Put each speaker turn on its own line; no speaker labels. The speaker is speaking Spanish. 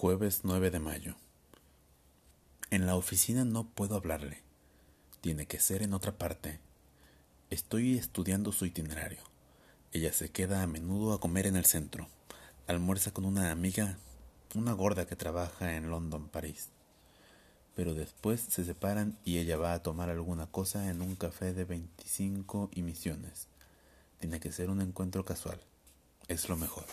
Jueves 9 de mayo. En la oficina no puedo hablarle. Tiene que ser en otra parte. Estoy estudiando su itinerario. Ella se queda a menudo a comer en el centro. Almuerza con una amiga, una gorda que trabaja en London, París. Pero después se separan y ella va a tomar alguna cosa en un café de 25 y misiones. Tiene que ser un encuentro casual. Es lo mejor.